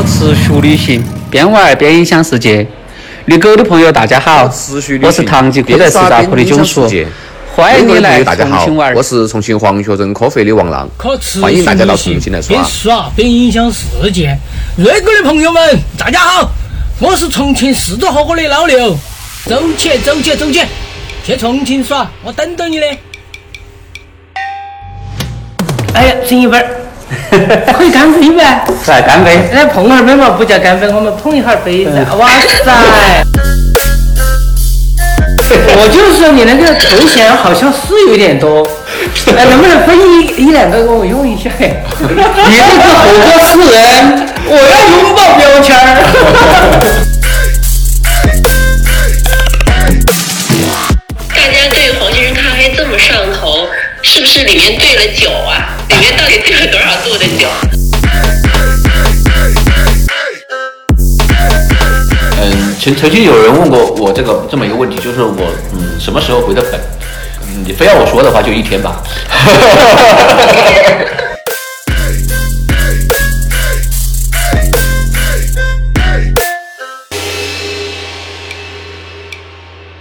靠持续旅行，边玩边影响世界。绿狗的朋友，大家好，持续我是唐吉蔻在石大铺的囧叔，欢迎你来大家好重庆玩。我是重庆黄学镇科肥的王浪，欢迎大家到重庆来耍边耍。耍边影响世界。瑞哥的朋友们，大家好，我是重庆四座火锅的老刘，走起走起走起，去重庆耍，我等着你嘞。哎呀，醒一杯儿，可以干杯呗？来干杯！来碰下杯嘛，不叫干杯，我们碰一下杯子。哇塞！我就是说你那个头衔好像是有点多，哎，能不能分一一两个给我用一下呀？你这个火锅吃人，我要拥抱标签儿。大家对黄先生咖啡这么上头，是不是里面兑了酒啊？里面到底兑了多少度的酒？嗯，曾曾经有人问过我这个这么一个问题，就是我嗯什么时候回的本？嗯，你非要我说的话，就一天吧。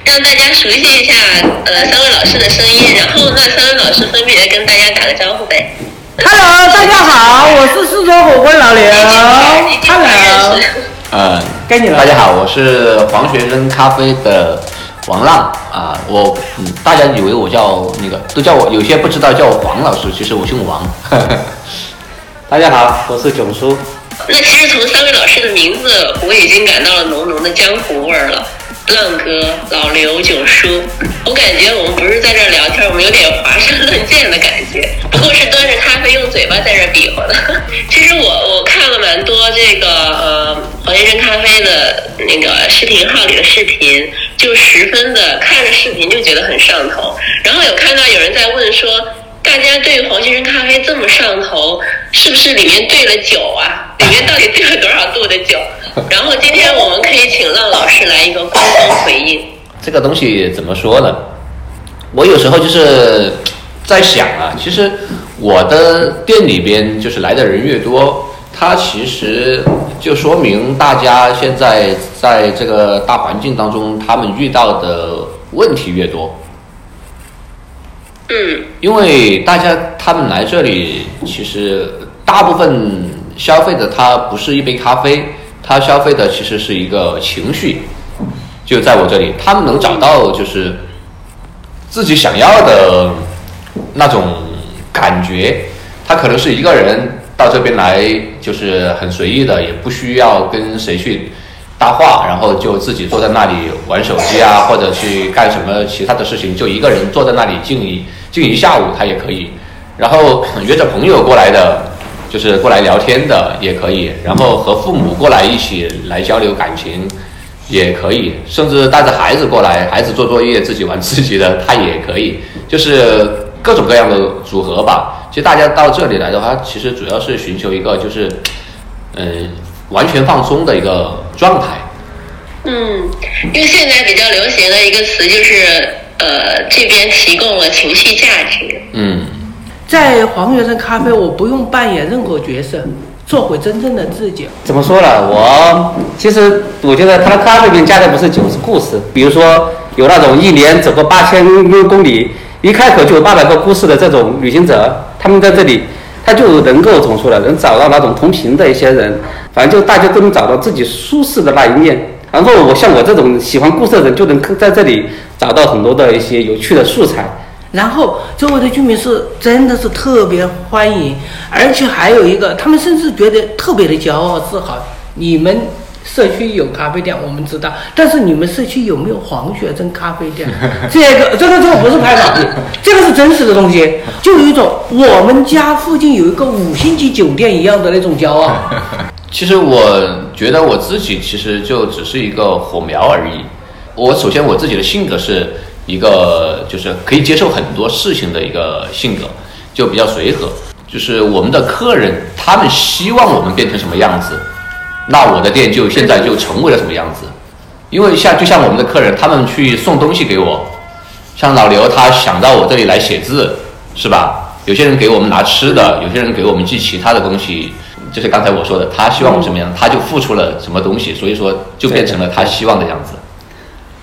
让大家熟悉一下呃三位老师的声音，然后那三位老师分别跟大家打个招呼呗。Hello，大家好，我是四川火锅老刘。Hello，识。嗯，该你了大家好，我是黄学生咖啡的王浪啊，我嗯，大家以为我叫那个，都叫我，有些不知道叫我黄老师，其实我姓王。大家好，我是囧叔。那其实从三位老师的名字，我已经感到了浓浓的江湖味儿了。浪哥、老刘、九叔，我感觉我们不是在这聊天，我们有点华山论剑的感觉。不过是端着咖啡用嘴巴在这比划的。其实我我看了蛮多这个呃黄先生咖啡的那个视频号里的视频，就十分的看着视频就觉得很上头。然后有看到有人在问说。大家对黄先生咖啡这么上头，是不是里面兑了酒啊？里面到底兑了多少度的酒？然后今天我们可以请浪老师来一个官方回应。这个东西怎么说呢？我有时候就是在想啊，其实我的店里边就是来的人越多，它其实就说明大家现在在这个大环境当中，他们遇到的问题越多。嗯因为大家他们来这里，其实大部分消费的他不是一杯咖啡，他消费的其实是一个情绪。就在我这里，他们能找到就是自己想要的那种感觉。他可能是一个人到这边来，就是很随意的，也不需要跟谁去搭话，然后就自己坐在那里玩手机啊，或者去干什么其他的事情，就一个人坐在那里静一静一下午，他也可以。然后约着朋友过来的，就是过来聊天的也可以，然后和父母过来一起来交流感情也可以，甚至带着孩子过来，孩子做作业自己玩自己的，他也可以，就是各种各样的组合吧。其实大家到这里来的话，其实主要是寻求一个就是，嗯、完全放松的一个状态。嗯，因为现在比较流行的一个词就是呃，这边提供了情绪价值。嗯，在黄学生咖啡，我不用扮演任何角色，做回真正的自己。怎么说呢？我其实我觉得他的咖啡里面加的不是酒，是故事。比如说有那种一年走过八千公里，一开口就有八百个故事的这种旅行者，他们在这里，他就能够怎么说呢？能找到那种同频的一些人，反正就大家都能找到自己舒适的那一面。然后我像我这种喜欢故事的人，就能在这里找到很多的一些有趣的素材。然后周围的居民是真的是特别欢迎，而且还有一个，他们甚至觉得特别的骄傲自豪。你们社区有咖啡店，我们知道，但是你们社区有没有黄雪珍咖啡店？这个这个这个不是拍马屁，这个是真实的东西，就有一种我们家附近有一个五星级酒店一样的那种骄傲。其实我觉得我自己其实就只是一个火苗而已。我首先我自己的性格是一个就是可以接受很多事情的一个性格，就比较随和。就是我们的客人他们希望我们变成什么样子，那我的店就现在就成为了什么样子。因为像就像我们的客人，他们去送东西给我，像老刘他想到我这里来写字，是吧？有些人给我们拿吃的，有些人给我们寄其他的东西。就是刚才我说的，他希望我什么样，他就付出了什么东西，所以说就变成了他希望的样子。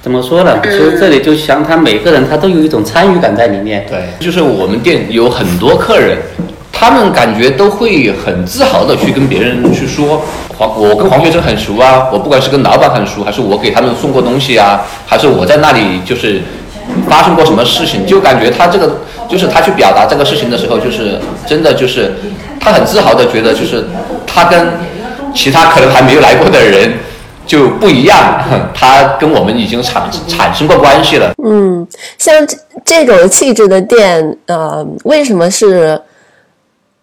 怎么说呢？其实这里就像他每个人他都有一种参与感在里面。对，就是我们店有很多客人，他们感觉都会很自豪的去跟别人去说，黄我跟黄学生很熟啊，我不管是跟老板很熟，还是我给他们送过东西啊，还是我在那里就是发生过什么事情，就感觉他这个就是他去表达这个事情的时候，就是真的就是他很自豪的觉得就是他跟其他可能还没有来过的人就不一样，他跟我们已经产产生过关系了。嗯，像这这种气质的店，呃，为什么是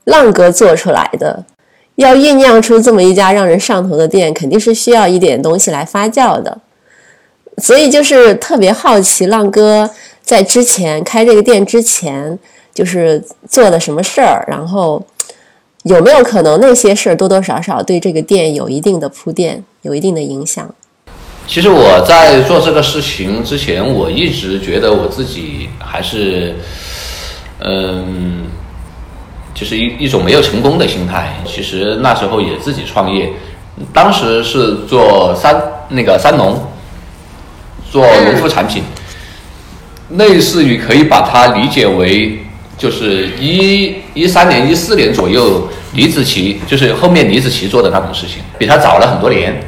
浪哥做出来的？要酝酿出这么一家让人上头的店，肯定是需要一点东西来发酵的。所以就是特别好奇，浪哥在之前开这个店之前，就是做了什么事儿，然后有没有可能那些事儿多多少少对这个店有一定的铺垫，有一定的影响？其实我在做这个事情之前，我一直觉得我自己还是，嗯，就是一一种没有成功的心态。其实那时候也自己创业，当时是做三那个三农，做农副产品，类似于可以把它理解为就是一一三年、一四年左右，李子柒就是后面李子柒做的那种事情，比他早了很多年。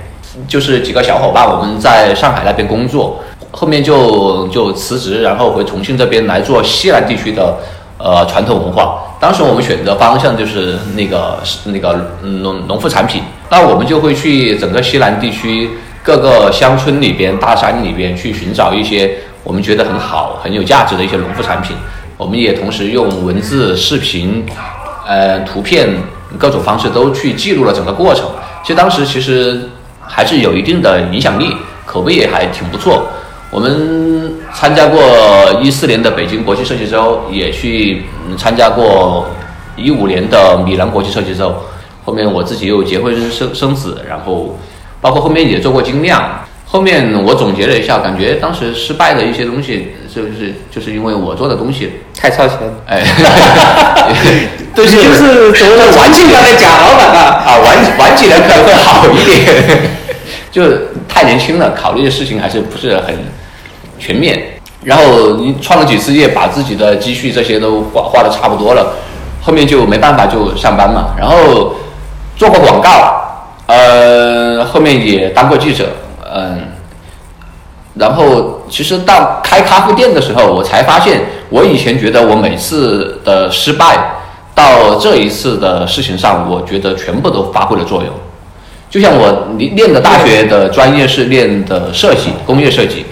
就是几个小伙伴，我们在上海那边工作，后面就就辞职，然后回重庆这边来做西南地区的呃传统文化。当时我们选择方向就是那个那个农农副产品，那我们就会去整个西南地区各个乡村里边、大山里边去寻找一些我们觉得很好、很有价值的一些农副产品。我们也同时用文字、视频、呃图片各种方式都去记录了整个过程。其实当时其实。还是有一定的影响力，口碑也还挺不错。我们参加过一四年的北京国际设计周，也去参加过一五年的米兰国际设计周。后面我自己又结婚生生子，然后包括后面也做过精酿。后面我总结了一下，感觉当时失败的一些东西，就是就是因为我做的东西太超前，哎，对，就是所谓的晚几年的假老板啊，啊，玩玩几年可能会好一点，就太年轻了，考虑的事情还是不是很全面。然后你创了几次业，把自己的积蓄这些都花花的差不多了，后面就没办法就上班嘛。然后做过广告，呃，后面也当过记者，嗯。然后，其实到开咖啡店的时候，我才发现，我以前觉得我每次的失败，到这一次的事情上，我觉得全部都发挥了作用。就像我练的大学的专业是练的设计，工业设计，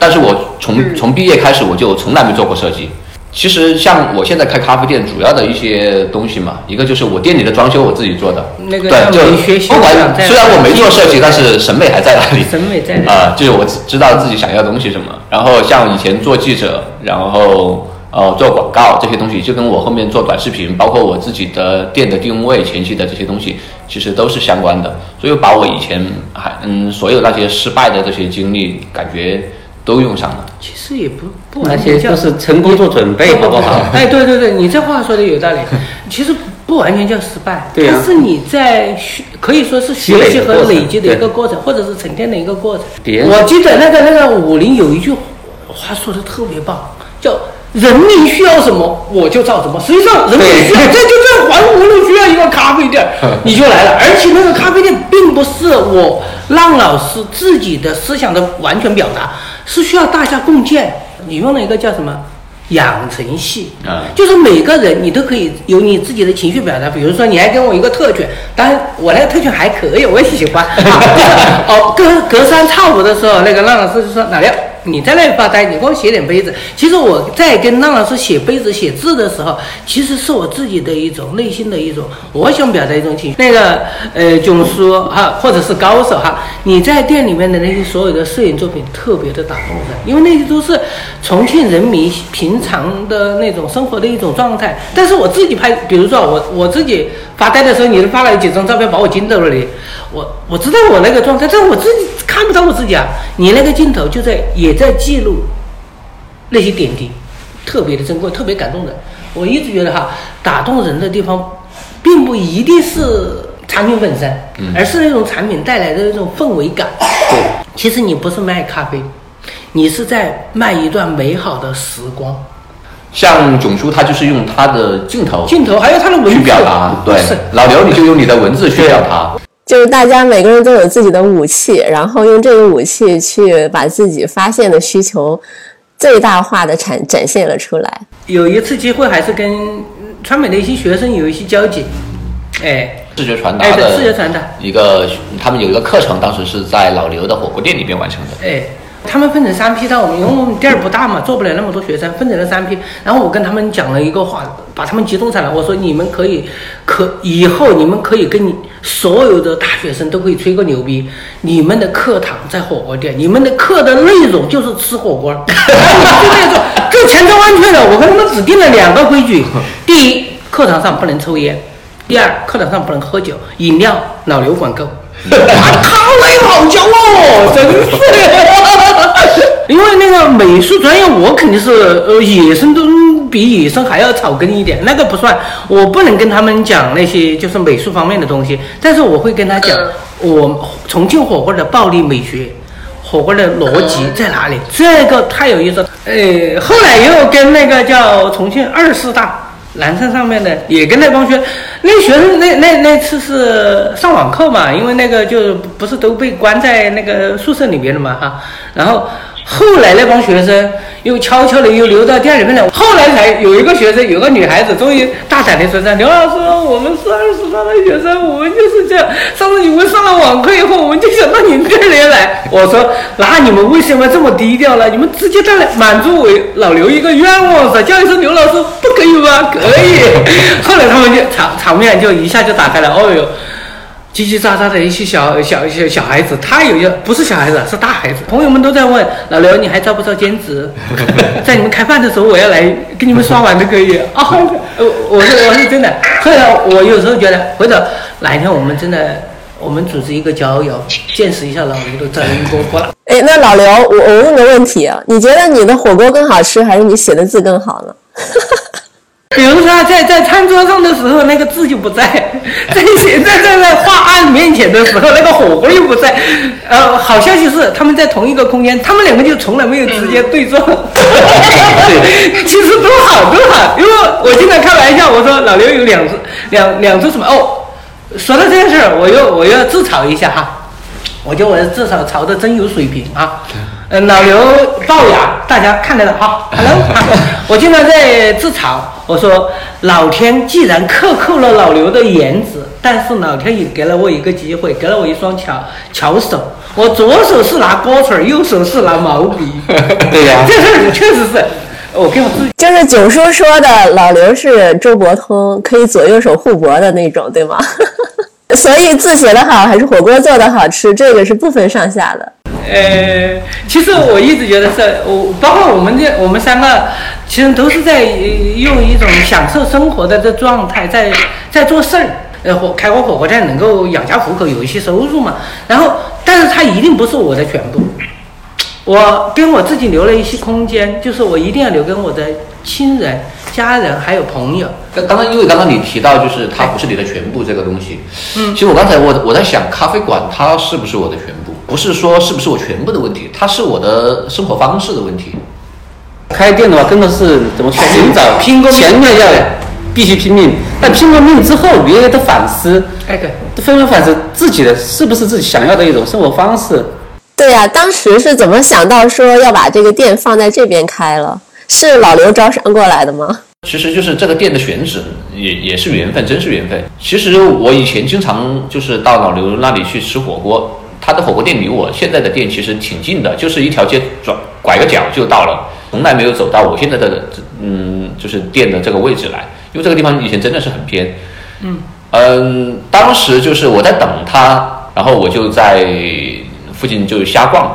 但是我从从毕业开始，我就从来没做过设计。其实像我现在开咖啡店，主要的一些东西嘛，一个就是我店里的装修我自己做的，那个对，就不管虽然我没做设计，但是审美还在那里。审美在啊，就是我知道自己想要东西什么。然后像以前做记者，然后呃做广告这些东西，就跟我后面做短视频，包括我自己的店的定位前期的这些东西，其实都是相关的。所以把我以前还嗯所有那些失败的这些经历，感觉。都用上了，其实也不不完全叫是成功做准备，好不好？哎，对对对，你这话说的有道理。其实不完全叫失败，对它是你在学，可以说是学习和累积的一个过程，或者是沉淀的一个过程。我记得那个那个武林有一句话说的特别棒，叫“人民需要什么，我就造什么”。实际上，人民需要，这就在环湖路需要一个咖啡店，你就来了。而且那个咖啡店并不是我让老师自己的思想的完全表达。是需要大家共建。你用了一个叫什么养成系啊？就是每个人你都可以有你自己的情绪表达。比如说，你还给我一个特权，当然我那个特权还可以，我也喜欢。啊 哦，隔隔三差五的时候，那个浪老师就说哪亮。你在那里发呆，你给我写点杯子。其实我在跟浪老师写杯子、写字的时候，其实是我自己的一种内心的一种，我想表达一种情绪。那个呃，囧叔哈，或者是高手哈，你在店里面的那些所有的摄影作品特别的打动人，因为那些都是重庆人民平常的那种生活的一种状态。但是我自己拍，比如说我我自己发呆的时候，你发了几张照片，把我惊到了你。我我知道我那个状态，但我自己看不到我自己啊。你那个镜头就在也在记录那些点滴，特别的珍贵，特别感动人。我一直觉得哈，打动人的地方，并不一定是产品本身，而是那种产品带来的那种氛围感。对，其实你不是卖咖啡，你是在卖一段美好的时光。像囧叔他就是用他的镜头镜头还有他的文字去表达，对，老刘你就用你的文字去表达，就是大家每个人都有自己的武器，然后用这个武器去把自己发现的需求最大化的展展现了出来。有一次机会还是跟川美的一些学生有一些交集，哎，视觉传达哎对的视觉传达一个，他们有一个课程，当时是在老刘的火锅店里边完成的。哎，他们分成三批到我们，因为我们店儿不大嘛，做不了那么多学生，分成了三批。然后我跟他们讲了一个话，把他们集中下来，我说你们可以，可以后你们可以跟你所有的大学生都可以吹个牛逼，你们的课堂在火锅店，你们的课的内容就是吃火锅，就那种就千真万确的。我跟他们只定了两个规矩：第一，课堂上不能抽烟；第二，课堂上不能喝酒，饮料老刘管够。他们好骄傲，真是的。因为那个美术专业，我肯定是呃野生都比野生还要草根一点，那个不算。我不能跟他们讲那些就是美术方面的东西，但是我会跟他讲我重庆火锅的暴力美学。火锅的逻辑在哪里？这个太有意思了。呃，后来又跟那个叫重庆二师大南山上面的，也跟那帮学，那学生那那那次是上网课嘛，因为那个就不是都被关在那个宿舍里边了嘛哈，然后。后来那帮学生又悄悄的又溜到店里面来，后来才有一个学生，有个女孩子终于大胆的说：“刘老师，我们是二十班的学生，我们就是这样。上次你们上了网课以后，我们就想到你们店里来。”我说：“那你们为什么这么低调呢？你们直接带来满足我老刘一个愿望噻，叫一声刘老师不可以吗？可以。”后来他们就场场面就一下就打开了，哦哟。叽叽喳喳的一些小小小小孩子，他有些不是小孩子，是大孩子。朋友们都在问老刘，你还招不招兼职？在你们开饭的时候，我要来给你们刷碗都可以啊。呃，我是我是真的。后来，我有时候觉得，回头哪一天我们真的，我们组织一个郊游，见识一下老刘的真功夫了。哎，那老刘，我我问个问题啊，你觉得你的火锅更好吃，还是你写的字更好呢？比如说在在餐桌上的时候，那个字就不在；在写在在在画案面前的时候，那个火锅又不在。呃，好消息是他们在同一个空间，他们两个就从来没有直接对撞。其实都好都好，因为我经常开玩笑，我说老刘有两只两两只什么哦。说到这件事儿，我又我要自嘲一下哈，我觉得我至少嘲的真有水平啊。嗯，老刘龅牙，大家看得到哈。Hello，我经常在自嘲，我说老天既然克扣了老刘的颜值，但是老天也给了我一个机会，给了我一双巧巧手。我左手是拿锅铲，右手是拿毛笔。对呀这事儿确实是，我跟我自己。就是九叔说的，老刘是周伯通，可以左右手互搏的那种，对吗？所以字写得好还是火锅做得好吃，这个是不分上下的。呃，其实我一直觉得是，我包括我们这我们三个，其实都是在呃用一种享受生活的这状态，在在做事儿。呃，火开个火锅店能够养家糊口，有一些收入嘛。然后，但是它一定不是我的全部。我跟我自己留了一些空间，就是我一定要留给我的亲人、家人还有朋友。刚刚刚因为刚刚你提到就是它不是你的全部这个东西，嗯，其实我刚才我我在想咖啡馆它是不是我的全部？不是说是不是我全部的问题，它是我的生活方式的问题。开店的话，真的是怎么说寻找，拼过命前面要必须拼命，但拼过命之后，你也得反思，哎，对。纷纷反思自己的是不是自己想要的一种生活方式。对呀、当时是怎么想到说要把这个店放在这边开了？是老刘招商过来的吗？其实就是这个店的选址也也是缘分，真是缘分。其实我以前经常就是到老刘那里去吃火锅，他的火锅店离我现在的店其实挺近的，就是一条街转拐个角就到了，从来没有走到我现在的嗯就是店的这个位置来，因为这个地方以前真的是很偏。嗯嗯，当时就是我在等他，然后我就在附近就瞎逛，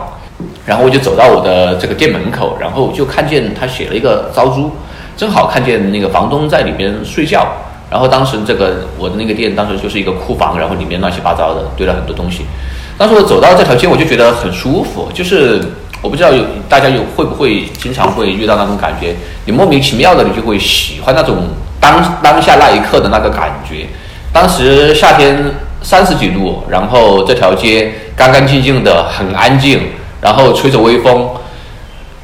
然后我就走到我的这个店门口，然后就看见他写了一个招租，正好看见那个房东在里边睡觉。然后当时这个我的那个店当时就是一个库房，然后里面乱七八糟的堆了很多东西。当时我走到这条街，我就觉得很舒服，就是我不知道有大家有会不会经常会遇到那种感觉，你莫名其妙的你就会喜欢那种当当下那一刻的那个感觉。当时夏天三十几度，然后这条街干干净净的，很安静，然后吹着微风，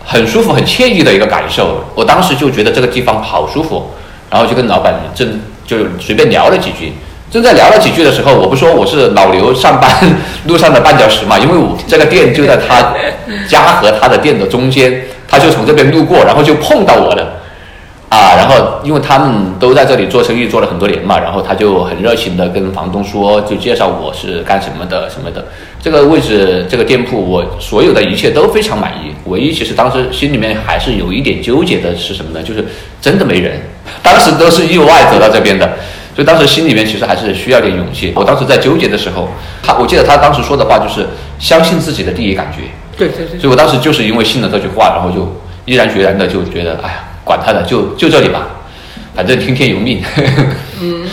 很舒服、很惬意的一个感受。我当时就觉得这个地方好舒服，然后就跟老板正就随便聊了几句。正在聊了几句的时候，我不说我是老刘上班路上的绊脚石嘛，因为我这个店就在他家和他的店的中间，他就从这边路过，然后就碰到我了。啊，然后因为他们都在这里做生意做了很多年嘛，然后他就很热情的跟房东说，就介绍我是干什么的什么的。这个位置这个店铺我所有的一切都非常满意，唯一其实当时心里面还是有一点纠结的是什么呢？就是真的没人，当时都是意外走到这边的，所以当时心里面其实还是需要点勇气。我当时在纠结的时候，他我记得他当时说的话就是相信自己的第一感觉，对对对所以我当时就是因为信了这句话，然后就毅然决然的就觉得，哎呀，管他的，就就这里吧，反正听天由命。嗯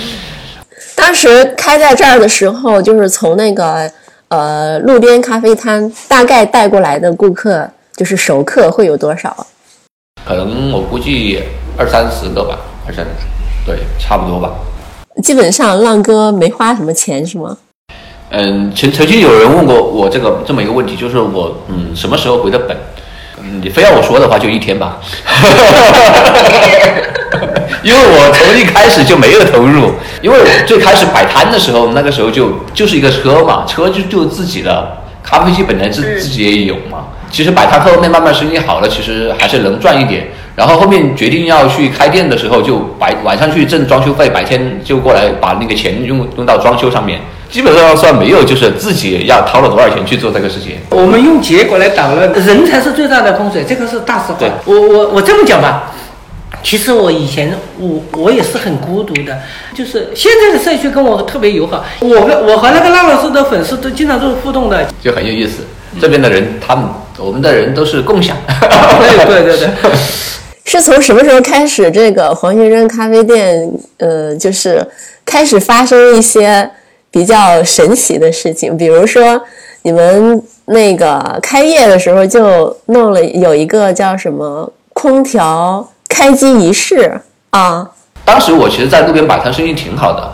当时开在这儿的时候，就是从那个呃路边咖啡摊大概带过来的顾客，就是熟客会有多少？可能我估计二三十个吧，二三，对，差不多吧。基本上浪哥没花什么钱是吗？嗯，曾曾经有人问过我这个这么一个问题，就是我嗯什么时候回的本？嗯，你非要我说的话，就一天吧。因为我从一开始就没有投入，因为我最开始摆摊的时候，那个时候就就是一个车嘛，车就就自己的，咖啡机本来自自己也有嘛。其实摆摊后面慢慢生意好了，其实还是能赚一点。然后后面决定要去开店的时候，就白晚上去挣装修费，白天就过来把那个钱用用到装修上面。基本上算没有，就是自己要掏了多少钱去做这个事情。我们用结果来导论，人才是最大的风水，这个是大实话。我我我这么讲吧，其实我以前我我也是很孤独的，就是现在的社区跟我特别友好，我跟我和那个浪老师的粉丝都经常都是互动的。就很有意思。这边的人，他们我们的人都是共享。对对对对，是从什么时候开始这个黄先生咖啡店呃就是开始发生一些比较神奇的事情？比如说你们那个开业的时候就弄了有一个叫什么空调开机仪式啊。当时我其实，在路边摆摊生意挺好的，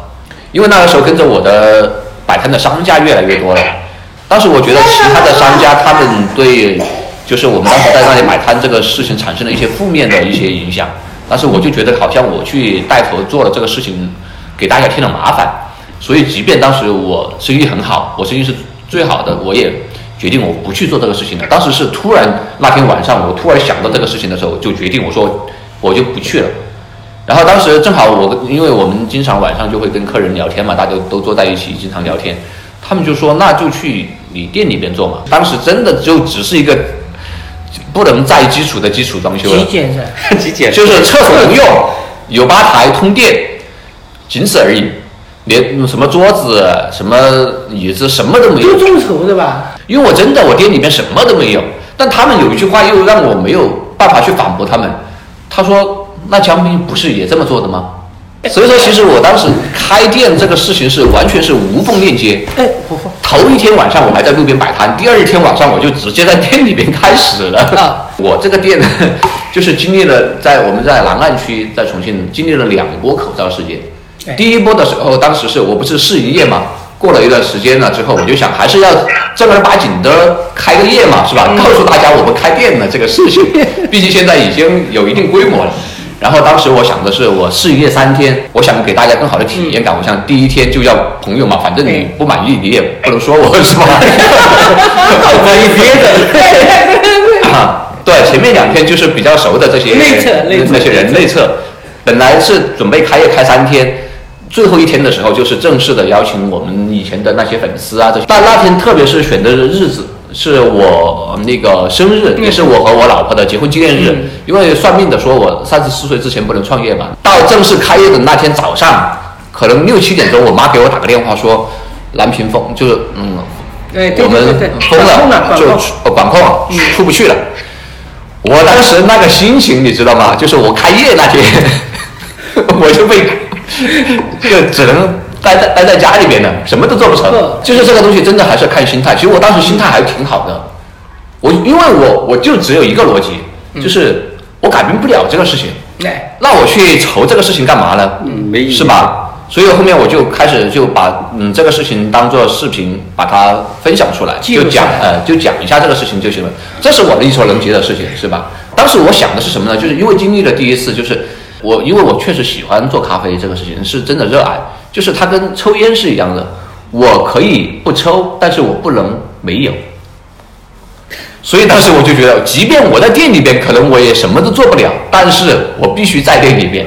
因为那个时候跟着我的摆摊的商家越来越多了。当时我觉得其他的商家他们对，就是我们当时在那里摆摊这个事情产生了一些负面的一些影响。但是我就觉得好像我去带头做了这个事情，给大家添了麻烦。所以即便当时我生意很好，我生意是最好的，我也决定我不去做这个事情了。当时是突然那天晚上，我突然想到这个事情的时候，就决定我说我就不去了。然后当时正好我，因为我们经常晚上就会跟客人聊天嘛，大家都都坐在一起，经常聊天。他们就说那就去你店里边做嘛。当时真的就只是一个不能再基础的基础装修了极，简的。极简就是厕所不用，有吧台通电，仅此而已，连什么桌子、什么椅子什么都没有就。众筹的吧？因为我真的我店里面什么都没有，但他们有一句话又让我没有办法去反驳他们。他说：“那江斌不是也这么做的吗？”所以说，其实我当时开店这个事情是完全是无缝链接。哎，不不，头一天晚上我还在路边摆摊，第二天晚上我就直接在店里边开始了。啊我这个店呢，就是经历了在我们在南岸区，在重庆经历了两波口罩事件哎。第一波的时候，当时是我不是试营业嘛，过了一段时间了之后，我就想还是要正儿八经的开个业嘛，是吧？告诉大家我们开店了这个事情，毕竟现在已经有一定规模了。然后当时我想的是，我试营业三天，我想给大家更好的体验感。我想第一天就要朋友嘛，反正你不满意你也不能说我是吧？可以别的。啊，对，前面两天就是比较熟的这些内测那些人内测，本来是准备开业开三天，最后一天的时候就是正式的邀请我们以前的那些粉丝啊这些。但那天特别是选的日子是我那个生日，也是我和我老婆的结婚纪念日。因为算命的说我三十四岁之前不能创业嘛。到正式开业的那天早上，可能六七点钟，我妈给我打个电话说，蓝屏封就是嗯我们对对对，封了，就管控出不去了。我当时那个心情你知道吗？就是我开业那天，我就被就 只能待在待在家里边的，什么都做不成。就是这个东西真的还是看心态。其实我当时心态还挺好的，我因为我我就只有一个逻辑，就是我改变不了这个事情，哎，那我去愁这个事情干嘛呢？嗯没意义是吧？所以后面我就开始就把嗯这个事情当做视频，把它分享出来，就讲呃就讲一下这个事情就行了。这是我的力所能及的事情，是吧？当时我想的是什么呢？就是因为经历了第一次，就是我因为我确实喜欢做咖啡这个事情，是真的热爱，就是它跟抽烟是一样的，我可以不抽，但是我不能没有。所以当时我就觉得，即便我在店里边，可能我也什么都做不了，但是我必须在店里边。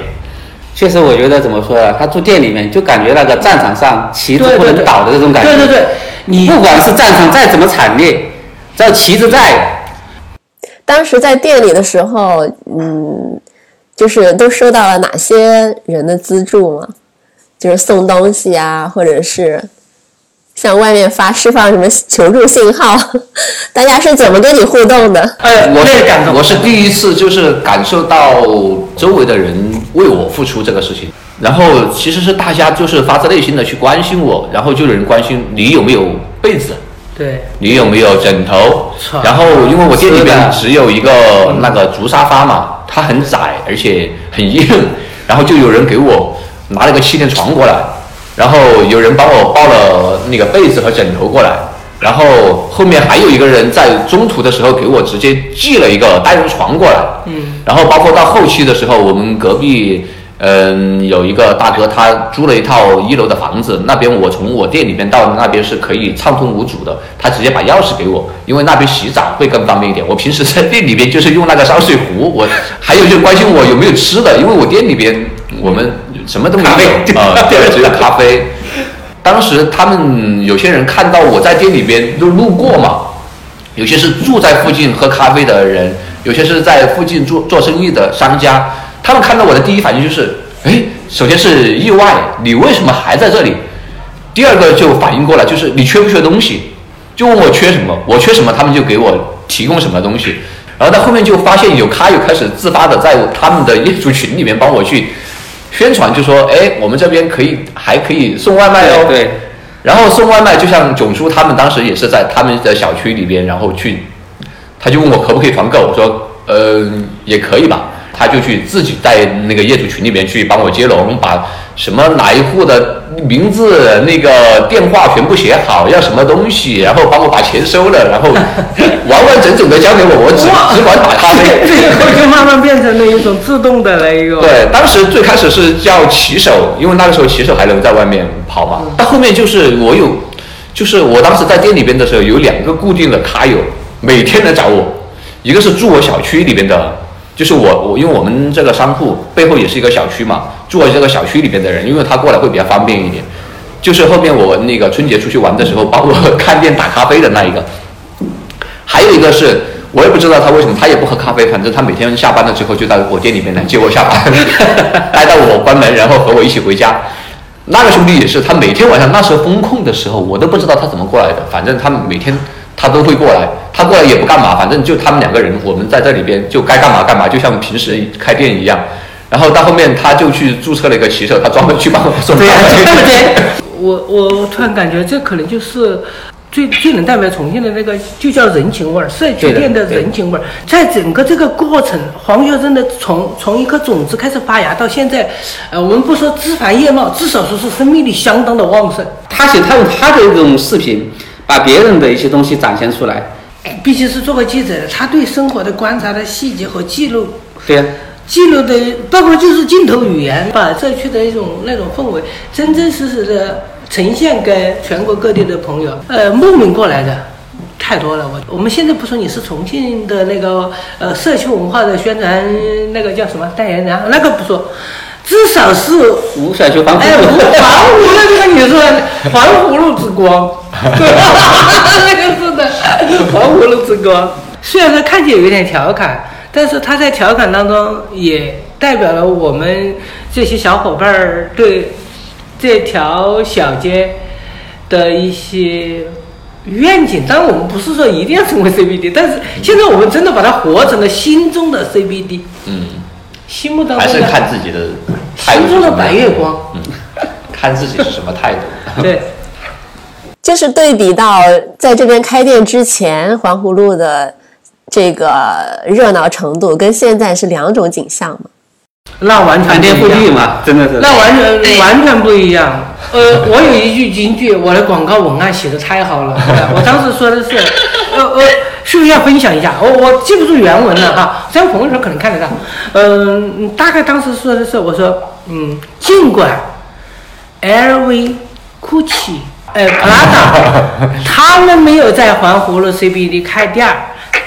确实，我觉得怎么说呢？他住店里面，就感觉那个战场上旗帜不能倒的这种感觉。对对对，你不管是战场再怎么惨烈，只要旗帜在，当时在店里的时候，嗯，就是都收到了哪些人的资助吗？就是送东西啊，或者是向外面发释放什么求助信号？大家是怎么跟你互动的？哎，我是感动，我是第一次就是感受到周围的人为我付出这个事情，然后其实是大家就是发自内心的去关心我，然后就有人关心你有没有被子，对，你有没有枕头，然后因为我店里是的边只有一个那个竹沙发嘛，它很窄而且很硬，然后就有人给我拿了个气垫床过来，然后有人帮我抱了那个被子和枕头过来。然后后面还有一个人在中途的时候给我直接寄了一个单人床过来，嗯，然后包括到后期的时候，我们隔壁嗯有一个大哥他租了一套一楼的房子，那边我从我店里边到那边是可以畅通无阻的，他直接把钥匙给我，因为那边洗澡会更方便一点。我平时在店里边就是用那个烧水壶，我还有就是关心我有没有吃的，因为我店里边我们什么都没有啊，对，只有咖啡。当时他们有些人看到我在店里边都路过嘛，有些是住在附近喝咖啡的人，有些是在附近做做生意的商家，他们看到我的第一反应就是，哎，首先是意外，你为什么还在这里？第二个就反应过来，就是你缺不缺东西？就问我缺什么，我缺什么，他们就给我提供什么东西。然后到后面就发现有咖友开始自发的在他们的业主群里面帮我去宣传，就说，哎，我们这边可以还可以送外卖哦。对，然后送外卖，就像囧叔他们当时也是在他们的小区里边，然后去，他就问我可不可以团购，我说，呃，也可以吧。他就去自己在那个业主群里面去帮我接龙，把什么哪一户的名字、那个电话全部写好，要什么东西，然后帮我把钱收了，然后完完整整的交给我，我只只管打咖啡。最后就慢慢变成了一种自动的那一个，对，当时最开始是叫骑手，因为那个时候骑手还能在外面跑嘛。到后面就是我有，就是我当时在店里边的时候，有两个固定的咖友，每天来找我，一个是住我小区里边的，就是我我因为我们这个商铺背后也是一个小区嘛，住在这个小区里边的人，因为他过来会比较方便一点。就是后面我那个春节出去玩的时候，帮我看店打咖啡的那一个，还有一个是我也不知道他为什么，他也不喝咖啡，反正他每天下班了之后就到我店里面来接我下班，待到我关门，然后和我一起回家。那个兄弟也是，他每天晚上那时候风控的时候，我都不知道他怎么过来的，反正他每天他都会过来，他过来也不干嘛，反正就他们两个人，我们在这里边就该干嘛干嘛，就像平时开店一样。然后到后面他就去注册了一个骑手，他专门去帮我送 咖对。对不对？我我我突然感觉这可能就是最最能代表重庆的那个，就叫人情味儿，社区店的人情味儿。在整个这个过程，黄学生的从从一颗种子开始发芽到现在，呃，我们不说枝繁叶茂，至少说是生命力相当的旺盛。他写他用他的这种视频，把别人的一些东西展现出来。毕竟是做过记者的，他对生活的观察的细节和记录对呀、记录的，包括就是镜头语言，把社区的一种那种氛围，真真实实的呈现给全国各地的朋友。呃，慕名过来的太多了。我我们现在不说你是重庆的那个呃社区文化的宣传那个叫什么代言人啊，那个不说，至少是吴小球防哎，护环湖的那个你说环湖路之光，那个是的，环湖路之歌。虽然说看起来有点调侃，但是他在调侃当中也代表了我们这些小伙伴儿对这条小街的一些愿景。当然，我们不是说一定要成为 CBD，但是现在我们真的把它活成了心中的 CBD，嗯，心目当中还是看自己的心中的白月光。嗯，看自己是什么态度。对。就是对比到在这边开店之前，环湖路的这个热闹程度，跟现在是两种景象嘛。那完全翻天不一样覆地嘛，真的是。那完全完全不一样。呃，我有一句金句，我的广告文案写的太好了。我当时说的是，呃呃，是不是要分享一下？我我记不住原文了哈，虽然朋友圈可能看得到。嗯、大概当时说的是，我说，嗯，尽管 LV、GUCCI、呃 Prada 他们没有在环湖路 CBD 开店儿，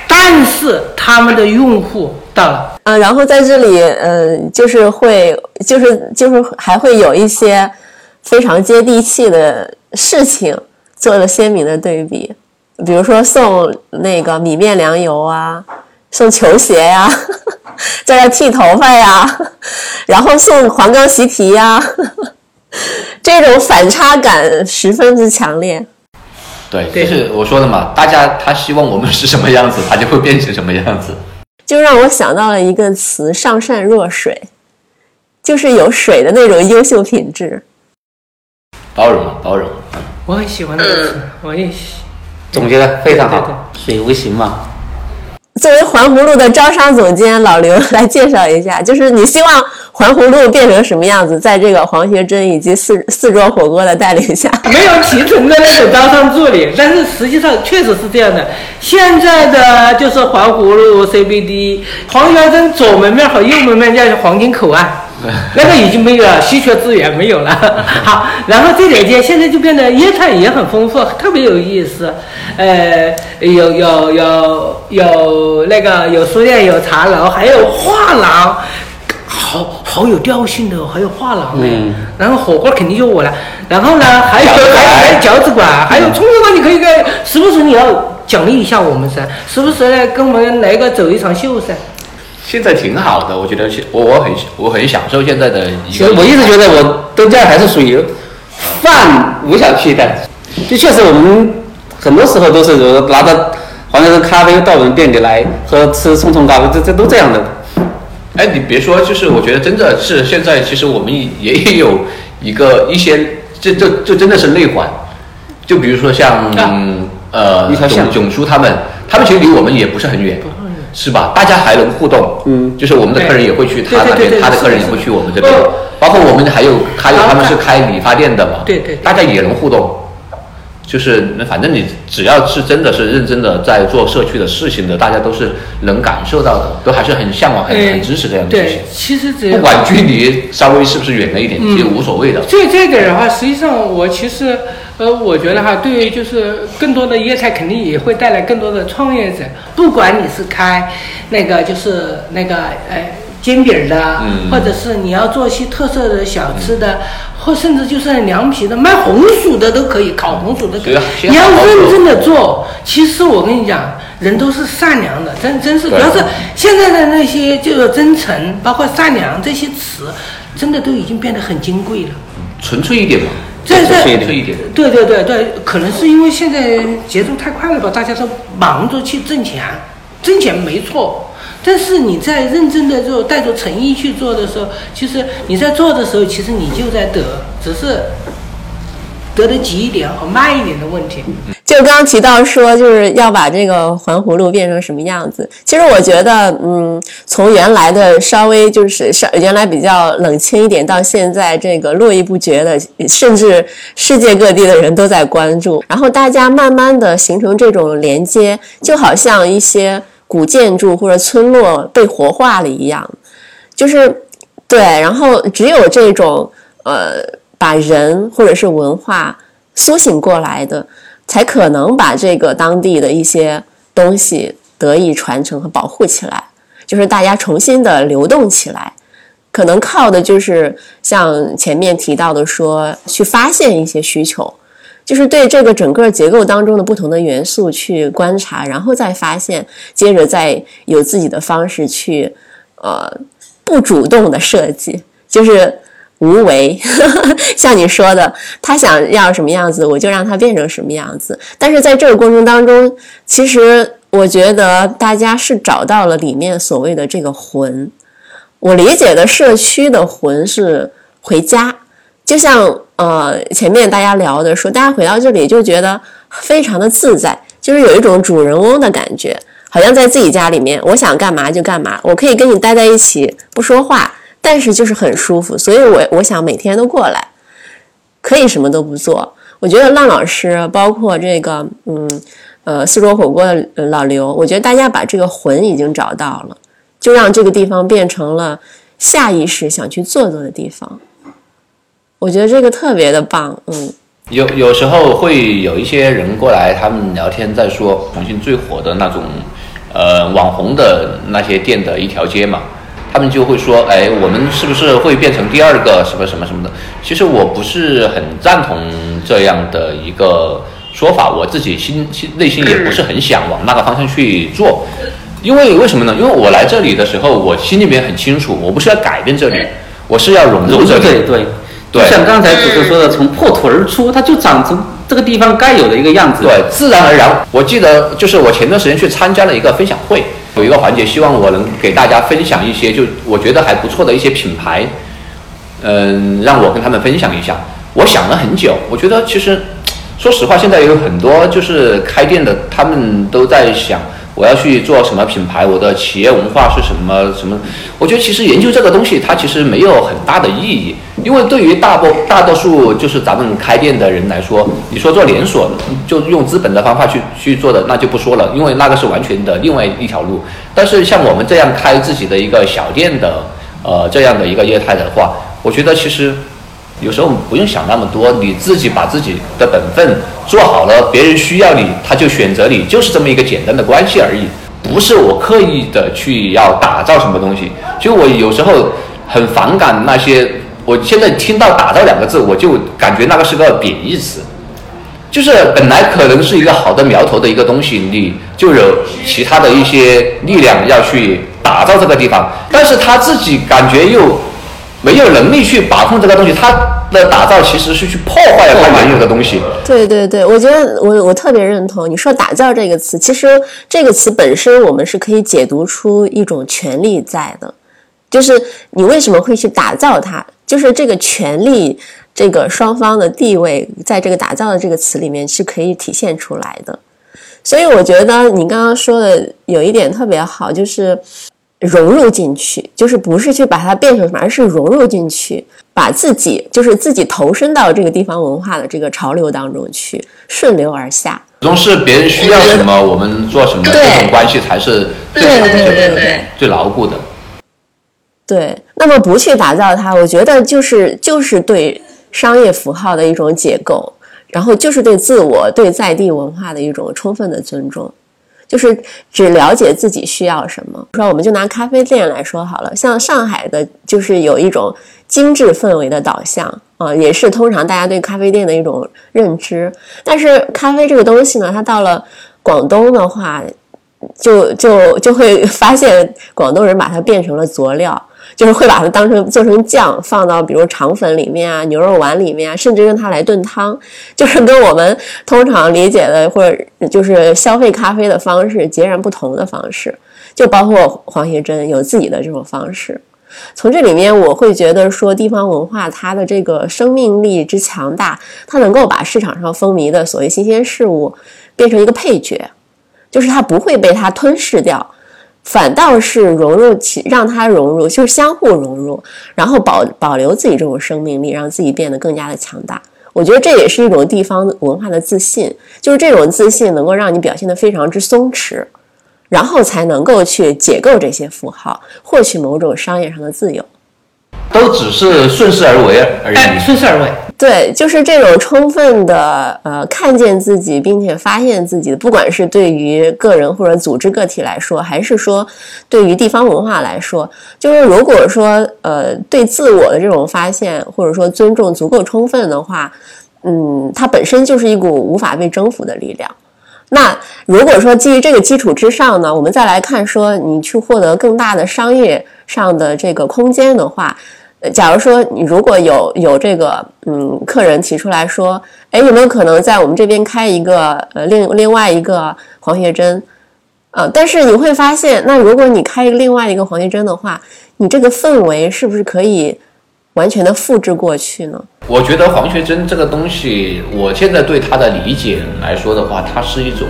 但是他们的用户到了。啊，然后在这里，呃，就是会，就是就是还会有一些非常接地气的事情做了鲜明的对比，比如说送那个米面粮油啊，送球鞋呀、在这剃头发呀，然后送黄冈习题呀，这种反差感十分之强烈。对，对就是我说的嘛，大家他希望我们是什么样子，他就会变成什么样子。就让我想到了一个词“上善若水”，就是有水的那种优秀品质。包容嘛，包容。我很喜欢这个词，我也喜。总结的非常对对好，水无形嘛。作为环湖路的招商总监老刘来介绍一下，就是你希望环湖路变成什么样子？在这个黄学珍以及四四桌火锅的带领下，没有 提成的那种招商助理，但是实际上确实是这样的。现在的就是环湖路 CBD，黄学珍左门面和右门面叫黄金口岸。那个已经没有了，稀缺资源没有了。好，然后这条街现在就变得业态也很丰富，特别有意思。呃，有有有有那个有书店，有茶楼，还有画廊，好好有调性的哦，还有画廊哎。嗯然后火锅肯定就我了，然后呢，还有还有还有饺子馆，还有葱油馆，你可以跟时不时你要奖励一下我们噻，时不时来跟我们来个走一场秀噻。现在挺好的，我觉得现我我很我很享受现在的一个。其实我一直觉得我东家还是属于饭无小区的，就确实我们很多时候都是拿着黄先生咖啡到我们店里来喝吃冲冲咖啡，这这都这样的。哎，你别说，就是我觉得真的是现在，其实我们也 也有一个一些，这这这真的是内环，就比如说像、啊呃一条线囧囧叔他们，他们其实离我们也不是很远，是吧？大家还能互动，嗯就是我们的客人也会去对他那边，他的客人也会去我们这边哦，包括我们还有还有他们是开理发店的嘛，对对对大家也能互动。就是那反正你只要是真的是认真的在做社区的事情的，大家都是能感受到的，都还是很向往、很很支持这样的事情对。，其实只要不管距离稍微是不是远了一点，嗯其实无所谓的。这这点的话，实际上我其实，呃，我觉得哈，对于就是更多的业态，肯定也会带来更多的创业者。不管你是开那个就是那个呃煎饼的，嗯或者是你要做一些特色的小吃的，或甚至就是凉皮的、卖红薯的都可以，烤红薯的可以你要认真的做，其实我跟你讲，人都是善良的，真真是，主要是现在的那些就是真诚，包括善良这些词，真的都已经变得很金贵了。纯粹一点嘛，这这纯粹一点。对对对对，可能是因为现在节奏太快了吧，大家都忙着去挣钱，挣钱没错，但是你在认真的做，带着诚意去做的时候，其实你在做的时候，其实你就在得，只是得的急一点和慢一点的问题。就刚刚提到说，就是要把这个环湖路变成什么样子。其实我觉得，嗯，从原来的稍微就是稍原来比较冷清一点，到现在这个络绎不绝的，甚至世界各地的人都在关注，然后大家慢慢的形成这种连接，就好像一些古建筑或者村落被活化了一样，就是对，然后只有这种呃，把人或者是文化苏醒过来的。才可能把这个当地的一些东西得以传承和保护起来，就是大家重新的流动起来。可能靠的就是像前面提到的说，去发现一些需求，就是对这个整个结构当中的不同的元素去观察，然后再发现，接着再有自己的方式去，呃，不主动的设计，就是。无为，像你说的，他想要什么样子，我就让他变成什么样子。但是在这个过程当中，其实我觉得大家是找到了里面所谓的这个魂。我理解的社区的魂是回家，就像呃前面大家聊的说，大家回到这里就觉得非常的自在，就是有一种主人翁的感觉，好像在自己家里面，我想干嘛就干嘛，我可以跟你待在一起不说话。但是就是很舒服，所以我我想每天都过来，可以什么都不做。我觉得浪老师，包括这个，嗯，呃，四桌火锅的老刘，我觉得大家把这个魂已经找到了，就让这个地方变成了下意识想去做做的地方。我觉得这个特别的棒，嗯。有有时候会有一些人过来，他们聊天在说重庆最火的那种，呃，网红的那些店的一条街嘛，他们就会说，哎，我们是不是会变成第二个什么什么什么的？其实我不是很赞同这样的一个说法，我自己心心内心也不是很想往那个方向去做，因为为什么呢？因为我来这里的时候，我心里面很清楚，我不是要改变这里，我是要融入这里。对对。就像刚才主持说的，从破土而出，它就长成这个地方该有的一个样子。对，自然而然。我记得就是我前段时间去参加了一个分享会，有一个环节，希望我能给大家分享一些就我觉得还不错的一些品牌，嗯，让我跟他们分享一下。我想了很久，我觉得其实，说实话，现在有很多就是开店的，他们都在想。我要去做什么品牌？我的企业文化是什么什么？我觉得其实研究这个东西，它其实没有很大的意义，因为对于大多大多数就是咱们开店的人来说，你说做连锁，就用资本的方法去去做的，那就不说了，因为那个是完全的另外一条路。但是像我们这样开自己的一个小店的，呃，这样的一个业态的话，我觉得其实。有时候不用想那么多，你自己把自己的本分做好了，别人需要你，他就选择你，就是这么一个简单的关系而已。不是我刻意的去要打造什么东西，就我有时候很反感那些，我现在听到“打造”两个字，我就感觉那个是个贬义词。就是本来可能是一个好的苗头的一个东西，你就有其他的一些力量要去打造这个地方，但是他自己感觉又。没有能力去把控这个东西，他的打造其实是去破坏了他原有的东西。对对对，我觉得我我特别认同你说“打造”这个词。其实这个词本身，我们是可以解读出一种权利在的，就是你为什么会去打造它，就是这个权利，这个双方的地位，在这个“打造”的这个词里面是可以体现出来的。所以我觉得你刚刚说的有一点特别好，就是。融入进去，就是不是去把它变成什么，而是融入进去，把自己就是自己投身到这个地方文化的这个潮流当中去，顺流而下。始终是别人需要什么，我们做什么，这种关系才是最牢固的。对，那么不去打造它，我觉得就是就是对商业符号的一种解构，然后就是对自我、对在地文化的一种充分的尊重。就是只了解自己需要什么。说，我们就拿咖啡店来说好了，像上海的，就是有一种精致氛围的导向啊，也是通常大家对咖啡店的一种认知。但是咖啡这个东西呢，它到了广东的话，就就 就会发现广东人把它变成了佐料。就是会把它当成做成酱，放到比如肠粉里面啊、牛肉丸里面啊，甚至用它来炖汤，就是跟我们通常理解的或者就是消费咖啡的方式截然不同的方式。就包括黄协珍有自己的这种方式。从这里面我会觉得说，地方文化它的这个生命力之强大，它能够把市场上风靡的所谓新鲜事物变成一个配角，就是它不会被它吞噬掉。反倒是融入起，让它融入，就是相互融入，然后保保留自己这种生命力，让自己变得更加的强大。我觉得这也是一种地方文化的自信，就是这种自信能够让你表现得非常之松弛，然后才能够去解构这些符号，获取某种商业上的自由。都只是顺势而为而已，顺势而为。对，就是这种充分的呃看见自己，并且发现自己，不管是对于个人或者组织个体来说，还是说对于地方文化来说，就是如果说呃对自我的这种发现或者说尊重足够充分的话，嗯，它本身就是一股无法被征服的力量。那如果说基于这个基础之上呢，我们再来看说你去获得更大的商业上的这个空间的话。假如说你如果有有这个嗯客人提出来说，哎有没有可能在我们这边开一个呃另另外一个黄学珍，呃但是你会发现，那如果你开另外一个黄学珍的话，你这个氛围是不是可以完全的复制过去呢？我觉得黄学珍这个东西，我现在对他的理解来说的话，它是一种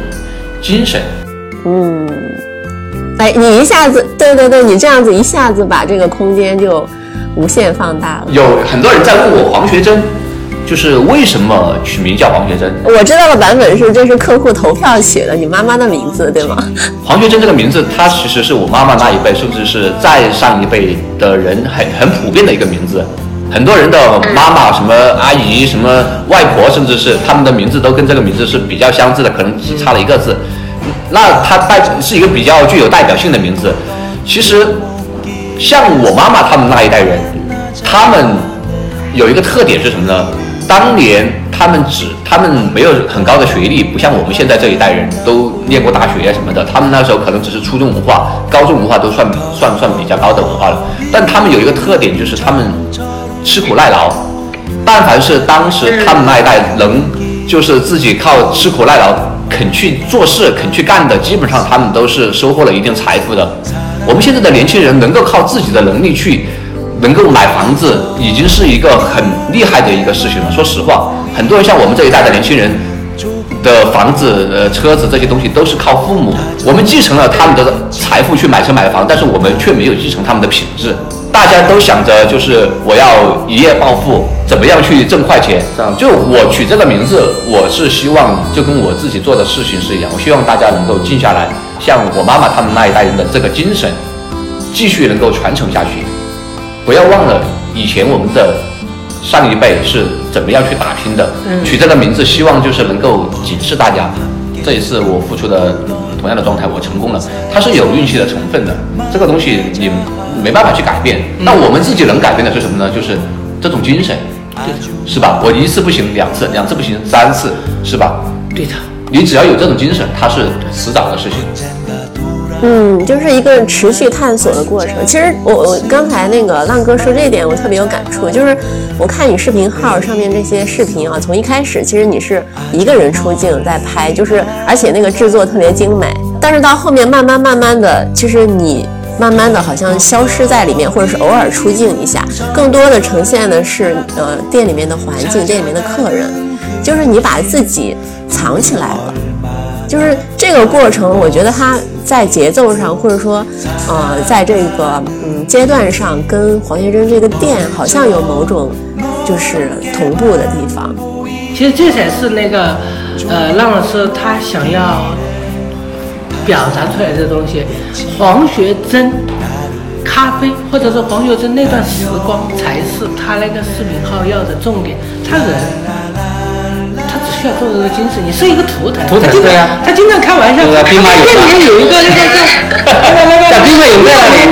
精神。嗯，哎你一下子对对对，你这样子一下子把这个空间就。无限放大了。有很多人在问我黄学珍，就是为什么取名叫黄学珍？我知道的版本是这是客户投票写的，你妈妈的名字对吗？黄学珍这个名字，它其实是我妈妈那一辈，甚至是再上一辈的人很很普遍的一个名字。很多人的妈妈、什么阿姨、什么外婆，甚至是他们的名字都跟这个名字是比较相似的，可能只差了一个字。那他代是一个比较具有代表性的名字。其实，像我妈妈他们那一代人，他们有一个特点是什么呢？当年他们只他们没有很高的学历，不像我们现在这一代人都念过大学啊什么的。他们那时候可能只是初中文化、高中文化都算算算比较高的文化了。但他们有一个特点，就是他们吃苦耐劳。但凡是当时他们那一代能，就是自己靠吃苦耐劳肯去做事、肯去干的，基本上他们都是收获了一定财富的。我们现在的年轻人能够靠自己的能力去。能够买房子已经是一个很厉害的一个事情了。说实话，很多人像我们这一代的年轻人的房子、呃车子这些东西都是靠父母，我们继承了他们的财富去买车买房，但是我们却没有继承他们的品质。大家都想着就是我要一夜暴富，怎么样去挣快钱？就我取这个名字，我是希望就跟我自己做的事情是一样，我希望大家能够静下来，像我妈妈他们那一代人的这个精神，继续能够传承下去。不要忘了以前我们的上一辈是怎么样去打拼的。取这个名字，希望就是能够警示大家，这一次我付出的同样的状态，我成功了。它是有运气的成分的，这个东西你没办法去改变。那我们自己能改变的是什么呢？就是这种精神，是吧？我一次不行，两次，两次不行，三次，是吧？对的。你只要有这种精神，它是迟早的事情。嗯，就是一个持续探索的过程。其实我我刚才那个浪哥说这一点，我特别有感触。就是我看你视频号上面这些视频啊，从一开始其实你是一个人出镜在拍，就是而且那个制作特别精美。但是到后面慢慢慢慢的，其实你慢慢的好像消失在里面，或者是偶尔出镜一下，更多的呈现的是呃店里面的环境，店里面的客人，就是你把自己藏起来了。就是这个过程，我觉得他在节奏上，或者说，呃，在这个嗯阶段上，跟黄学珍这个店好像有某种就是同步的地方。其实这才是那个呃浪老师他想要表达出来的东西。黄学珍咖啡，或者说黄学珍那段时光，才是他那个视频号要的重点。他人。他只需要做这个精神，你是一个图腾。图腾对呀，他经常开玩笑。对啊，兵马俑。店里面有一个那个叫，叫兵马俑在那里。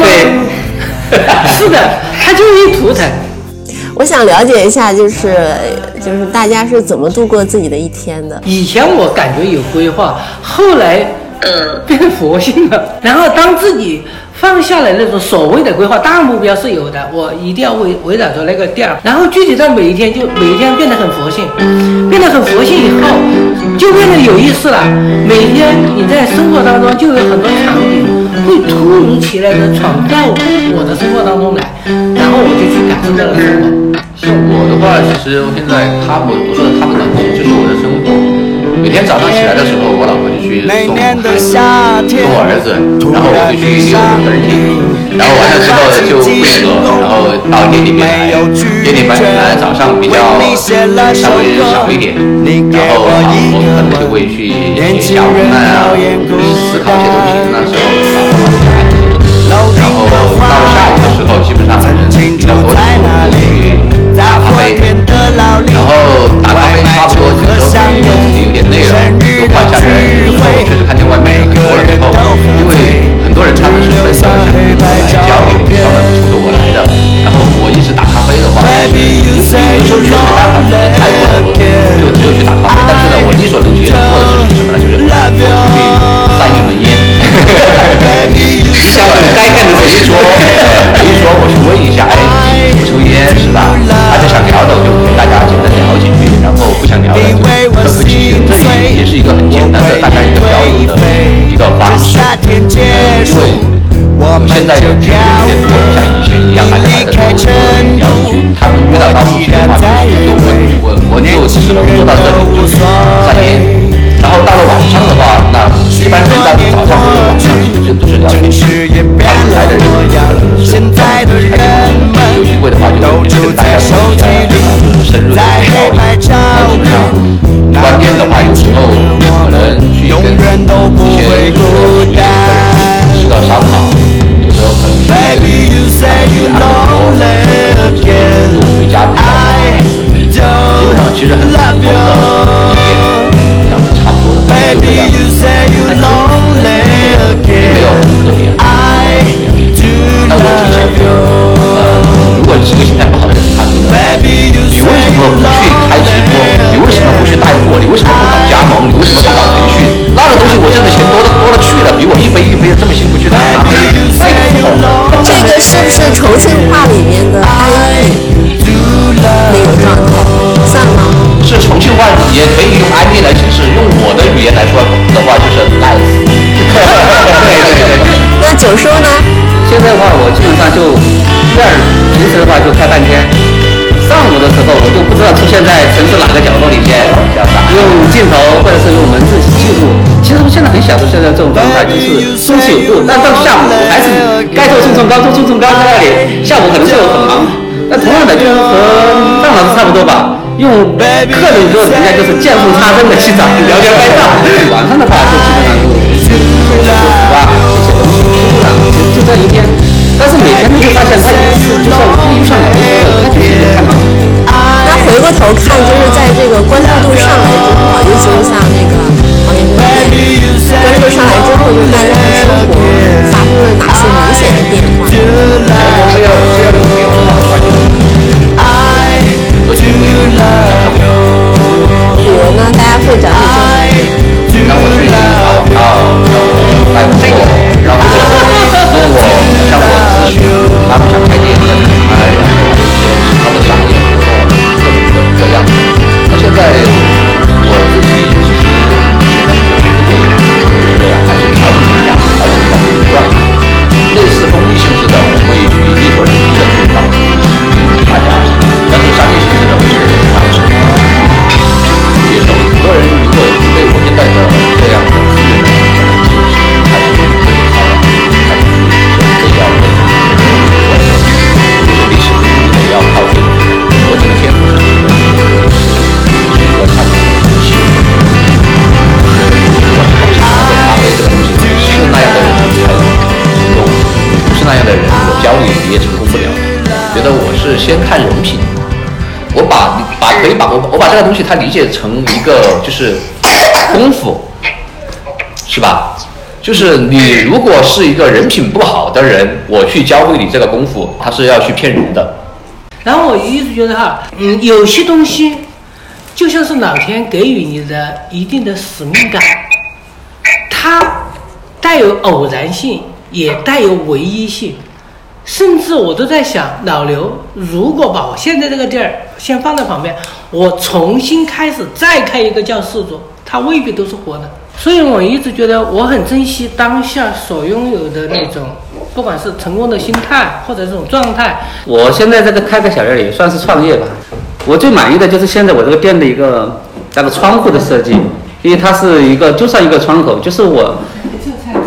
对，是的，他就是一图腾。我想了解一下，就是就是大家是怎么度过自己的一天的？以前我感觉有规划，后来嗯变佛性了，然后当自己。放下了那种所谓的规划，大目标是有的，我一定要围围绕着那个店儿，然后具体到每一天就每一天变得很佛性，变得很佛性以后，就变得有意思了。每天你在生活当中就有很多场景会突如其来的闯到我的生活当中来，然后我就去感受这个生活。像我的话，其实我现在他们我说的他们的其实就是我的生活。每天早上起来的时候，我老婆就去送孩子，送我儿子，然后我就去遛狗儿去，然后完了之后就会合，然后到店里面来，店里面来早上比较稍微少一点，然后啊，我可能就会去写小文案啊，思考一些东西，那时候啊，然后到下午的时候，基本上人比较多的时候去。打咖啡，然后打差不多有时候自己有点累了，就换下人，有时候确实看见外面很多人之后，因为很多人他们是分享来交流，他们冲着我来的，然后我一直打咖啡的话，有时候确实没办法，太多了，就只有去打咖啡。但是呢，我力所能及做的事情是什么呢？就是我去散一门烟，像该干的没说，没说我去问一下，哎，不抽烟是吧？大家想聊的，我就跟大家聊几句，然后不想聊了就客客气气。这也也是一个很简单的大概一个交友的一个方式。因为我们现在有有点多，像以前一样，大家来的时候聊几句。他们遇到到目前的话，就是就我我我就只能做到这里，就是散烟。然后到了晚上的话，那一般人在早上或者晚上其实都是聊天。的人是早上开始，尤其的话，就跟大家一下，就是深入的去聊一下。观点的话，有时候可能去跟一些就是一些人起到商讨，有时候可能去安利很多对嘉宾基本上其实很多的也讲的就这样，但是并没有特别。那我提前呃，如果是个心态不好的人，他你为什么不去开直播？你为什么不去带货？你为什么不搞加盟？你为什么不搞培训？那个东西我挣的钱多的多了去了，比我一杯一杯这么辛苦去拿，这个是不是重庆话里面的安逸那个状态？算吗？是重庆话也可以用安利来，用我的语言来说的话就是 nice。对对对。那九叔呢？现在的话，我基本上就第二平时的话就开半天，上午的时候我就不知道出现在城市哪个角落里面，用镜头或者是用文字记录。其实我现在很享受现在这种状态，就是松弛有度。但到下午我还是该做冲冲高做冲冲高在那里，下午可能就很忙。那同样的就是和张老师差不多吧，用客人说人家就是见缝插针的去找聊聊掰道。晚上的话就基本上就修修图啊，写写东西啊，就就这一天。但是每天都会发现他一次就像遇上老师说的，他就是太忙。那回过头看，就是在这个关注度上来之后，尤其是像那个王彦辉关注上来之后，就大家的生活发生了哪些明显的变化？是要是要有变化的话，就比如呢，大家会找你 让我去跑广告，让我带货，让我问我向我咨询，他们想开店西它理解成一个就是功夫，是吧？就是你如果是一个人品不好的人，我去教会你这个功夫，他是要去骗人的。然后我一直觉得哈，嗯，有些东西就像是老天给予你的一定的使命感，它带有偶然性，也带有唯一性。甚至我都在想，老刘如果把我现在这个地儿先放在旁边，我重新开始再开一个教室做，它未必都是活的。所以我一直觉得我很珍惜当下所拥有的那种，不管是成功的心态或者这种状态，我现在这个开个小店也算是创业吧。我最满意的就是现在我这个店的一个那个窗户的设计，因为它是一个就像一个窗口，就是我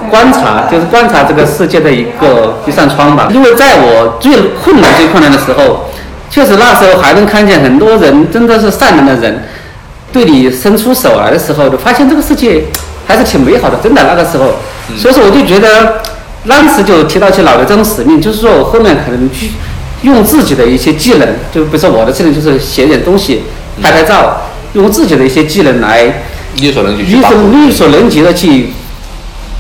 观察，就是观察这个世界的一个一扇窗吧。因为在我最困难、最困难的时候，确实那时候还能看见很多人真的是善良的人，对你伸出手来的时候，就发现这个世界还是挺美好的。真的那个时候，所以说我就觉得，当时就提到起老的这种使命，就是说我后面可能去用自己的一些技能，就比如说我的技能就是写点东西、拍拍照，用自己的一些技能来力所能及力所力所能及的去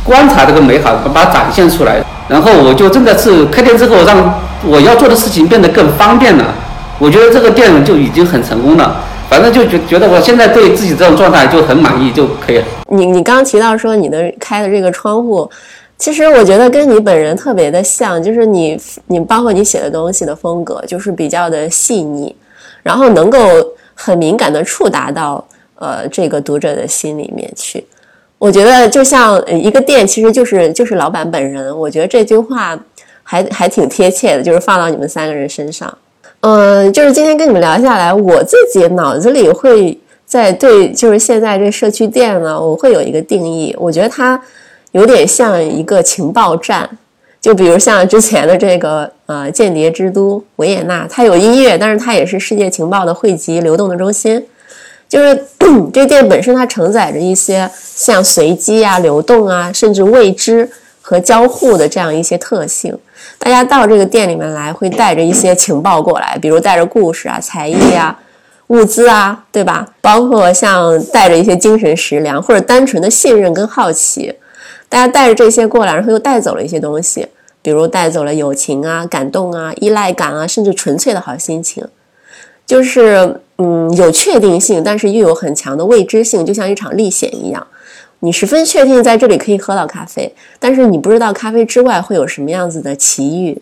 观察这个美好，把它展现出来。然后我就真的是开店之后，让我要做的事情变得更方便了。我觉得这个店就已经很成功了。反正就觉觉得我现在对自己这种状态就很满意就可以了。你你刚刚提到说你的开的这个窗户，其实我觉得跟你本人特别的像，就是你你包括你写的东西的风格，就是比较的细腻，然后能够很敏感的触达到呃这个读者的心里面去。我觉得就像一个店，其实就是就是老板本人。我觉得这句话还还挺贴切的，就是放到你们三个人身上。嗯，就是今天跟你们聊下来，我自己脑子里会在对，就是现在这社区店呢，我会有一个定义。我觉得它有点像一个情报站，就比如像之前的这个呃间谍之都维也纳，它有音乐，但是它也是世界情报的汇集、流动的中心。就是 这个店本身它承载着一些像随机啊、流动啊，甚至未知和交互的这样一些特性。大家到这个店里面来，会带着一些情报过来，比如带着故事啊、才艺啊、物资啊，对吧？包括像带着一些精神食粮，或者单纯的信任跟好奇。大家带着这些过来，然后又带走了一些东西，比如带走了友情啊、感动啊、依赖感啊，甚至纯粹的好心情。就是嗯，有确定性，但是又有很强的未知性，就像一场历险一样。你十分确定在这里可以喝到咖啡，但是你不知道咖啡之外会有什么样子的奇遇。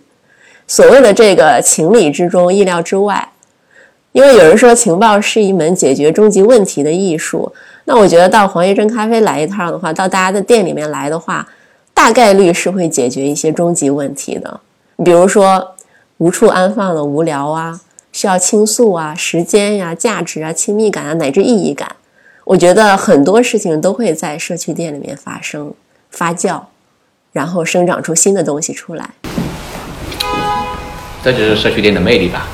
所谓的这个情理之中，意料之外。因为有人说情报是一门解决终极问题的艺术，那我觉得到黄叶真咖啡来一趟的话，到大家的店里面来的话，大概率是会解决一些终极问题的，比如说无处安放的无聊啊，需要倾诉啊，时间呀、价值啊、亲密感啊，乃至意义感。我觉得很多事情都会在社区店里面发生、发酵，然后生长出新的东西出来。这就是社区店的魅力吧。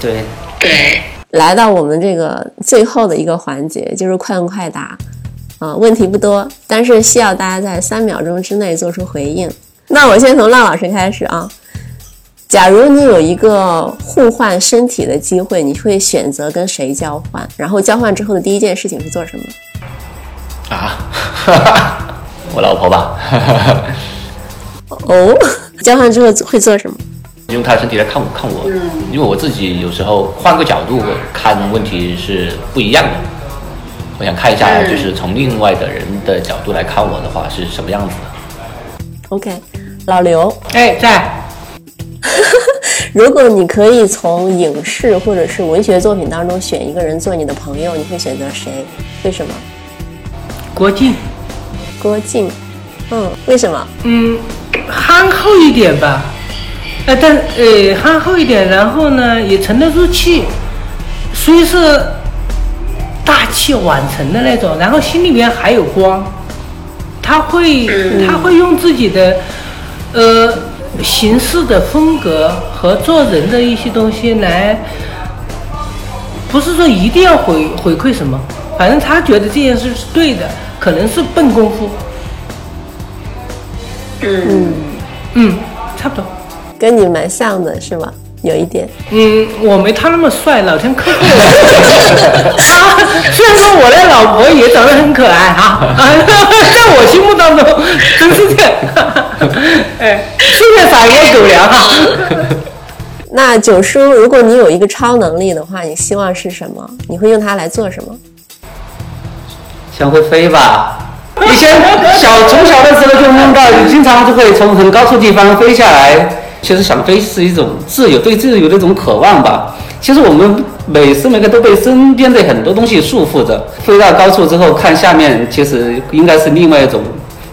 对，对，来到我们这个最后的一个环节，就是快问快答。啊、问题不多，但是需要大家在三秒钟之内做出回应。那我先从浪老师开始啊。假如你有一个互换身体的机会，你会选择跟谁交换？然后交换之后的第一件事情是做什么？啊，我老婆吧，哦，交换之后会做什么？用她的身体来看我看我，因为我自己有时候换个角度看问题是不一样的。我想看一下，就是从另外的人的角度来看我的话是什么样子的。OK，老刘，哎，在 如果你可以从影视或者是文学作品当中选一个人做你的朋友，你会选择谁？为什么？郭靖，郭靖。嗯，为什么？嗯，憨厚一点吧，呃，但呃憨厚一点，然后呢也沉得住气，虽是大器晚成的那种，然后心里面还有光，他会他会用自己的呃行事的风格和做人的一些东西来，不是说一定要回回馈什么，反正他觉得这件事是对的，可能是笨功夫，嗯，嗯，差不多。跟你蛮像的是吗？有一点。嗯，我没他那么帅，老天苛刻我。啊，虽然说我的老婆也长得很可爱哈，啊，在我心目当中真是这样。哎，世界撒野狗粮哈。那九叔，如果你有一个超能力的话，你希望是什么？你会用它来做什么？想会飞吧。以前小从小的时候就梦到，经常就会从很高处地方飞下来。其实想飞是一种自由，对自由的一种渴望吧。其实我们每时每刻都被身边的很多东西束缚着。飞到高处之后看下面，其实应该是另外一种、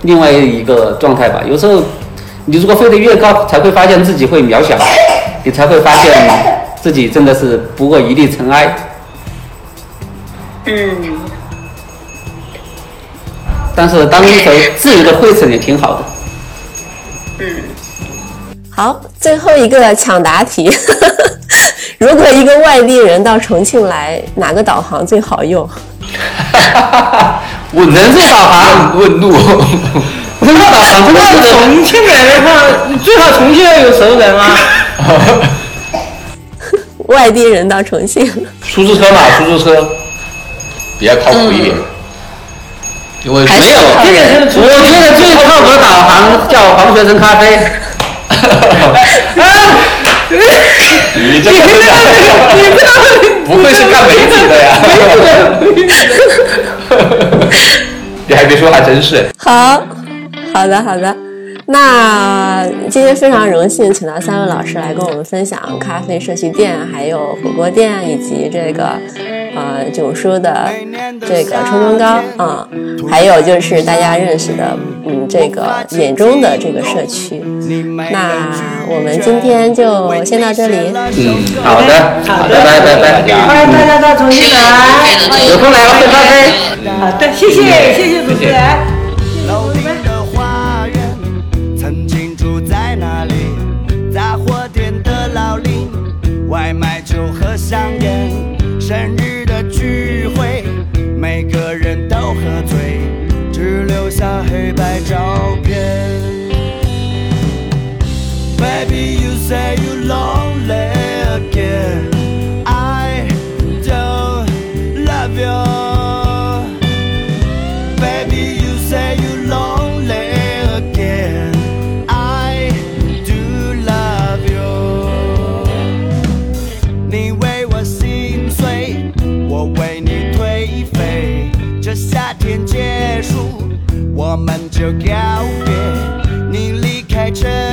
另外一个状态吧。有时候你如果飞得越高，才会发现自己会渺小，你才会发现自己真的是不过一粒尘埃。嗯，但是当一头自由的灰尘也挺好的。好，最后一个抢答题。如果一个外地人到重庆来，哪个导航最好用？我人肉导航，问路，人肉导航真的到是重庆来的话，最好重庆要有熟人啊。外地人到重庆，出租车嘛，出租车比较靠谱一点，因为没有这个。是我觉得最靠谱的导航叫黄学生咖啡。你这个不愧是干媒体的呀？你还别说，还真是。好，好的，好的。那今天非常荣幸，请到三位老师来跟我们分享咖啡社区店，还有火锅店，以及这个呃九叔的这个冲冲糕啊、还有就是大家认识的嗯这个眼中的这个社区。那我们今天就先到这里。嗯，好的，好的，拜拜拜拜。欢迎大家到重庆来。有空来喝咖啡。好的，谢谢谢谢主持人。夏天结束我们就告别你离开这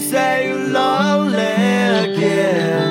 say you're lonely again.